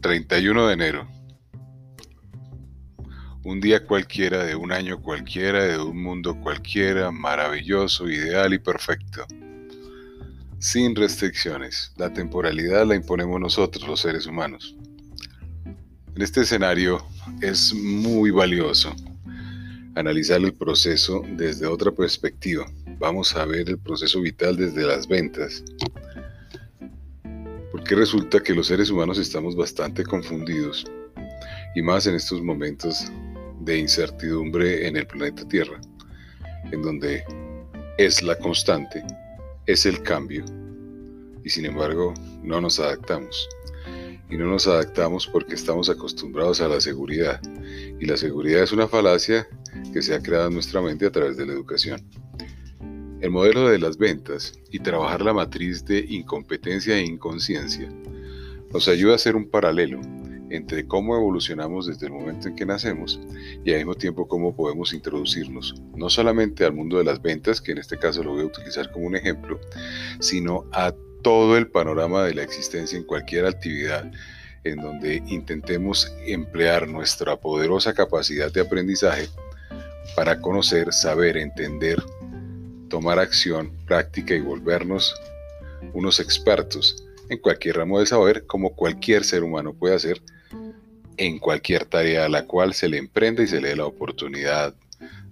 31 de enero. Un día cualquiera, de un año cualquiera, de un mundo cualquiera, maravilloso, ideal y perfecto. Sin restricciones. La temporalidad la imponemos nosotros, los seres humanos. En este escenario es muy valioso analizar el proceso desde otra perspectiva. Vamos a ver el proceso vital desde las ventas. Porque resulta que los seres humanos estamos bastante confundidos y más en estos momentos de incertidumbre en el planeta Tierra, en donde es la constante, es el cambio y sin embargo no nos adaptamos. Y no nos adaptamos porque estamos acostumbrados a la seguridad. Y la seguridad es una falacia que se ha creado en nuestra mente a través de la educación. El modelo de las ventas y trabajar la matriz de incompetencia e inconsciencia nos ayuda a hacer un paralelo entre cómo evolucionamos desde el momento en que nacemos y al mismo tiempo cómo podemos introducirnos no solamente al mundo de las ventas, que en este caso lo voy a utilizar como un ejemplo, sino a todo el panorama de la existencia en cualquier actividad en donde intentemos emplear nuestra poderosa capacidad de aprendizaje para conocer, saber, entender, tomar acción, práctica y volvernos unos expertos en cualquier ramo de saber como cualquier ser humano puede hacer en cualquier tarea a la cual se le emprenda y se le dé la oportunidad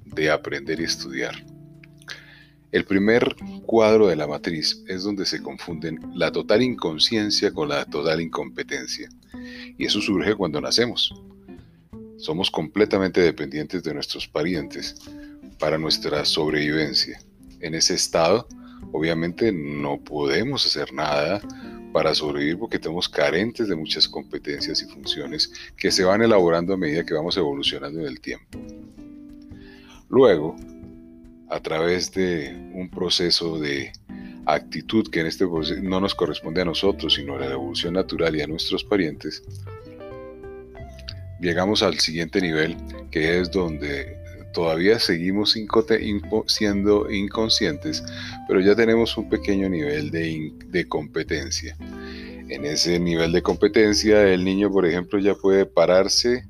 de aprender y estudiar. El primer cuadro de la matriz es donde se confunden la total inconsciencia con la total incompetencia. Y eso surge cuando nacemos. Somos completamente dependientes de nuestros parientes para nuestra sobrevivencia. En ese estado, obviamente no podemos hacer nada para sobrevivir porque estamos carentes de muchas competencias y funciones que se van elaborando a medida que vamos evolucionando en el tiempo. Luego, a través de un proceso de actitud que en este proceso no nos corresponde a nosotros, sino a la evolución natural y a nuestros parientes, llegamos al siguiente nivel, que es donde todavía seguimos siendo inconscientes, pero ya tenemos un pequeño nivel de, competencia. En ese nivel de competencia, el niño, por ejemplo, ya puede pararse,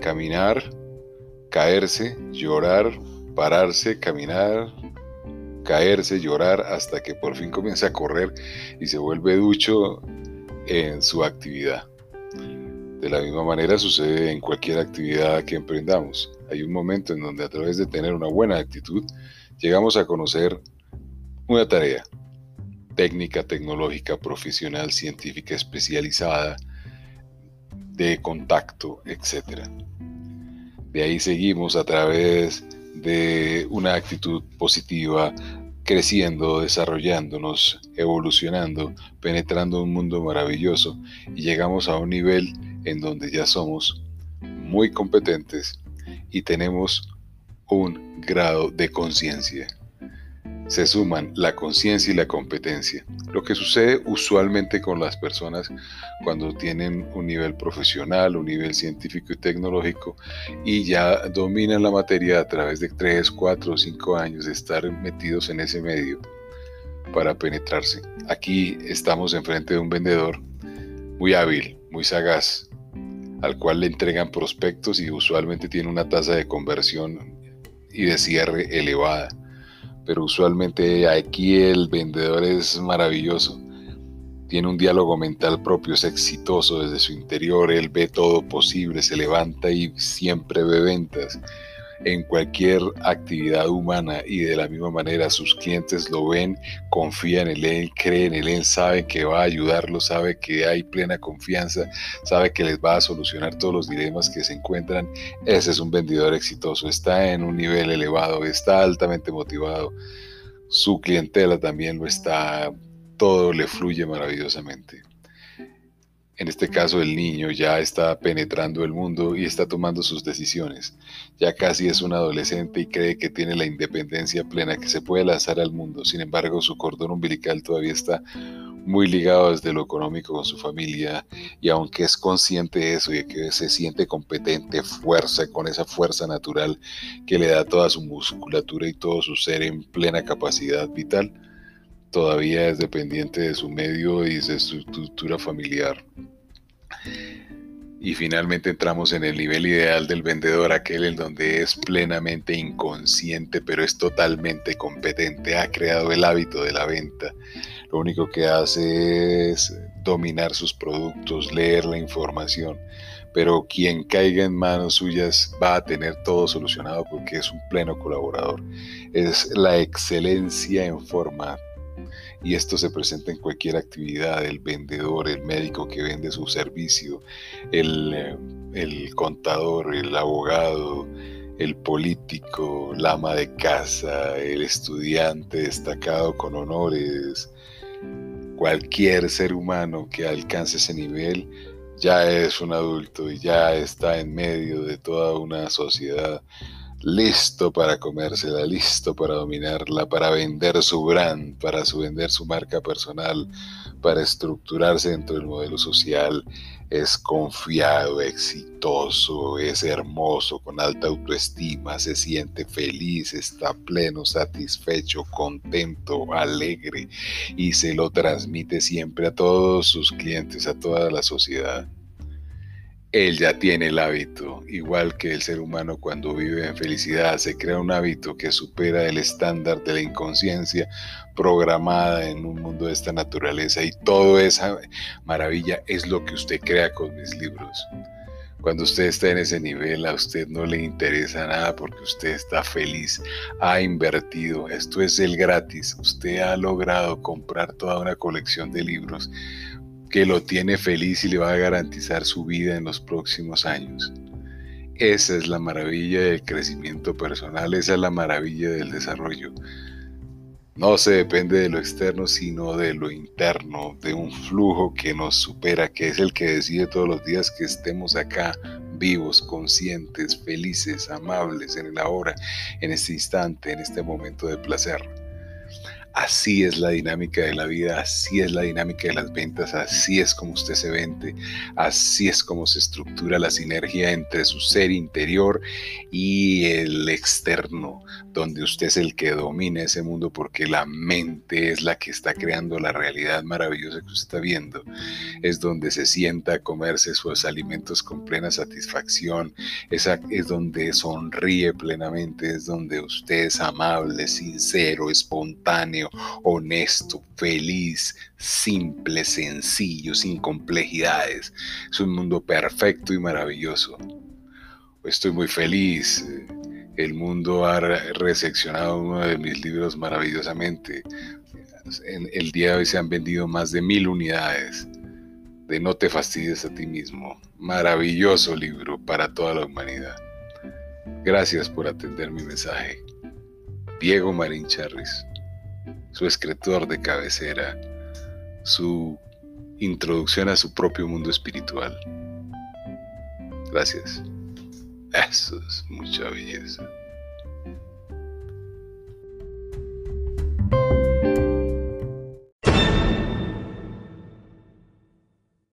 caminar, caerse, llorar, pararse, caminar, caerse, llorar, hasta que por fin comienza a correr y se vuelve ducho en su actividad. De la misma manera sucede en cualquier actividad que emprendamos. Hay un momento en donde a través de tener una buena actitud llegamos a conocer una tarea técnica, tecnológica, profesional, científica, especializada, de contacto, etc. De ahí seguimos a través de una actitud positiva, creciendo, desarrollándonos, evolucionando, penetrando un mundo maravilloso y llegamos a un nivel en donde ya somos muy competentes y tenemos un grado de conciencia. Se suman la conciencia y la competencia, lo que sucede usualmente con las personas cuando tienen un nivel profesional, un nivel científico y tecnológico y ya dominan la materia a través de 3, 4 o 5 años de estar metidos en ese medio para penetrarse. Aquí estamos enfrente de un vendedor muy hábil, muy sagaz, al cual le entregan prospectos y usualmente tiene una tasa de conversión y de cierre elevada. Pero usualmente aquí el vendedor es maravilloso. Tiene un diálogo mental propio, es exitoso desde su interior, él ve todo posible, se levanta y siempre ve ventas en cualquier actividad humana y de la misma manera sus clientes lo ven, confían en él, creen en él, saben que va a ayudarlos, sabe que hay plena confianza, sabe que les va a solucionar todos los dilemas que se encuentran. Ese es un vendedor exitoso, está en un nivel elevado, está altamente motivado. Su clientela también lo está, todo le fluye maravillosamente en este caso el niño ya está penetrando el mundo y está tomando sus decisiones. Ya casi es un adolescente y cree que tiene la independencia plena, que se puede lanzar al mundo. Sin embargo, su cordón umbilical todavía está muy ligado desde lo económico con su familia y aunque es consciente de eso y que se siente competente, fuerza, con esa fuerza natural que le da toda su musculatura y todo su ser en plena capacidad vital, todavía es dependiente de su medio y de su estructura familiar. Y finalmente entramos en el nivel ideal del vendedor, aquel en donde es plenamente inconsciente, pero es totalmente competente, ha creado el hábito de la venta. Lo único que hace es dominar sus productos, leer la información, pero quien caiga en manos suyas va a tener todo solucionado porque es un pleno colaborador. Es la excelencia en forma y esto se presenta en cualquier actividad, el vendedor, el médico que vende su servicio, el, eh, el contador, el abogado, el político, la ama de casa, el estudiante destacado con honores, cualquier ser humano que alcance ese nivel ya es un adulto y ya está en medio de toda una sociedad listo para comérsela, listo para dominarla, para vender su brand, para vender su marca personal, para estructurarse dentro del modelo social, es confiado, exitoso, es hermoso, con alta autoestima, se siente feliz, está pleno, satisfecho, contento, alegre y se lo transmite siempre a todos sus clientes, a toda la sociedad él ya tiene el hábito, igual que el ser humano cuando vive en felicidad, se crea un hábito que supera el estándar de la inconsciencia programada en un mundo de esta naturaleza y toda esa maravilla es lo que usted crea con mis libros. Cuando usted está en ese nivel, a usted no le interesa nada porque usted está feliz, ha invertido, esto es el gratis, usted ha logrado comprar toda una colección de libros que lo tiene feliz y le va a garantizar su vida en los próximos años. Esa es la maravilla del crecimiento personal, esa es la maravilla del desarrollo. No se depende de lo externo, sino de lo interno, de un flujo que nos supera, que es el que decide todos los días que estemos acá vivos, conscientes, felices, amables en el ahora, en este instante, en este momento de placer. Así es la dinámica de la vida, así es la dinámica de las ventas, así es como usted se vende, así es como se estructura la sinergia entre su ser interior y el externo, donde usted es el que domina ese mundo porque la mente es la que está creando la realidad maravillosa que usted está viendo. Es donde se sienta a comerse sus alimentos con plena satisfacción, es, es donde sonríe plenamente, es donde usted es amable, sincero, espontáneo honesto, feliz, simple, sencillo, sin complejidades. Es un mundo perfecto y maravilloso. Estoy muy feliz. El mundo ha recepcionado uno de mis libros maravillosamente. En el día de hoy se han vendido más de mil unidades de No te fastidies a ti mismo. Maravilloso libro para toda la humanidad. Gracias por atender mi mensaje. Diego Marín Charris su escritor de cabecera, su introducción a su propio mundo espiritual. Gracias. Eso es mucha belleza.